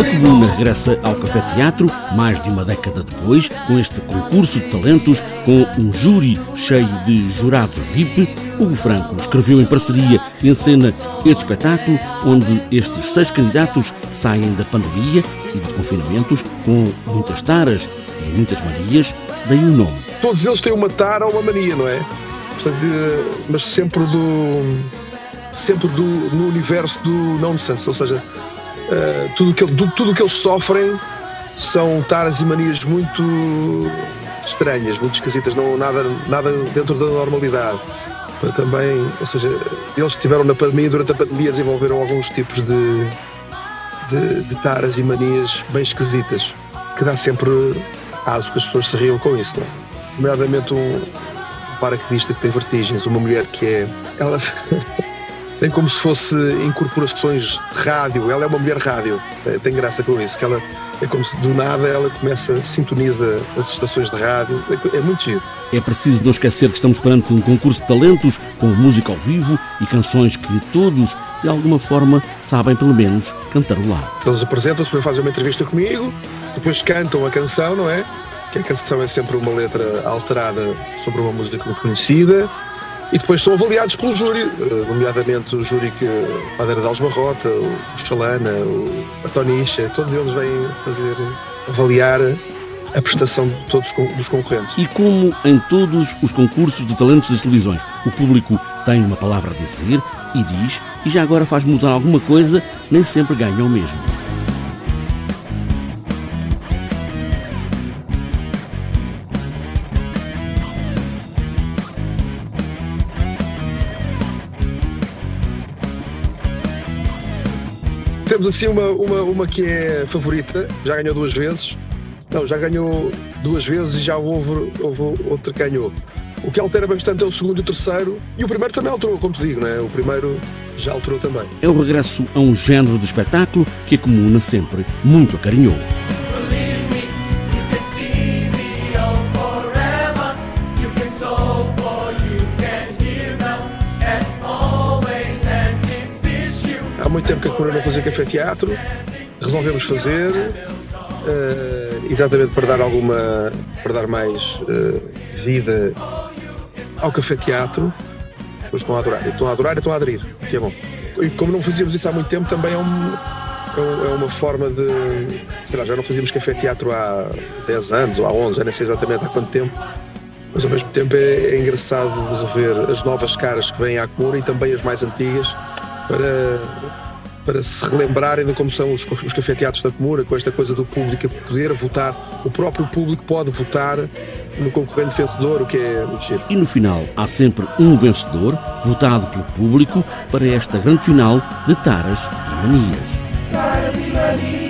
A coluna regressa ao Café Teatro, mais de uma década depois, com este concurso de talentos, com um júri cheio de jurados VIP. Hugo Franco escreveu em parceria e encena este espetáculo, onde estes seis candidatos saem da pandemia e dos confinamentos com muitas taras e muitas manias, daí o nome. Todos eles têm uma tara ou uma mania, não é? Portanto, mas sempre do sempre do, no universo do nonsense, ou seja, uh, tudo que, tudo que eles sofrem são taras e manias muito estranhas, muito esquisitas, não nada, nada dentro da normalidade. Também, ou seja, eles estiveram na pandemia, durante a pandemia desenvolveram alguns tipos de, de, de taras e manias bem esquisitas, que dá sempre aso que as pessoas se riam com isso, não é? Nomeadamente um paraquedista que tem vertigens, uma mulher que é. Ela tem como se fosse incorporações de rádio. Ela é uma mulher rádio, é, tem graça com isso, que ela é como se do nada ela começa, sintoniza as estações de rádio. É, é muito giro. É preciso não esquecer que estamos perante um concurso de talentos com música ao vivo e canções que todos, de alguma forma, sabem pelo menos cantarolar. Eles apresentam-se, para fazer uma entrevista comigo, depois cantam a canção, não é? Que a canção é sempre uma letra alterada sobre uma música conhecida e depois são avaliados pelo júri, eh, nomeadamente o júri que Madeira de Alesbarrota, o Chalana, o Atonicha, todos eles vêm fazer, avaliar a prestação de todos os concorrentes. E como em todos os concursos de talentos das televisões, o público tem uma palavra a dizer e diz, e já agora faz mudar alguma coisa, nem sempre ganha o mesmo. Temos assim uma, uma, uma que é favorita, já ganhou duas vezes. Não, já ganhou duas vezes e já houve, houve outro que ganhou. O que altera bastante é o segundo e o terceiro. E o primeiro também alterou, como te digo, não é? O primeiro já alterou também. É o regresso a um género de espetáculo que a comuna sempre muito acarinhou. Muito tempo que a Cura não fazia café teatro, resolvemos fazer, uh, exatamente para dar alguma, para dar mais uh, vida ao café teatro. Depois estão a adorar, estão a adorar e estão a aderir, que é bom. E como não fazíamos isso há muito tempo, também é, um, é, é uma forma de. Sei lá, já não fazíamos café teatro há 10 anos ou há 11, já nem sei exatamente há quanto tempo mas ao mesmo tempo é, é engraçado ver as novas caras que vêm à Comuna e também as mais antigas para, para se relembrarem de como são os, os cafeteados da Comuna, com esta coisa do público poder votar. O próprio público pode votar no concorrente vencedor, o que é muito giro. E no final há sempre um vencedor, votado pelo público, para esta grande final de taras e manias.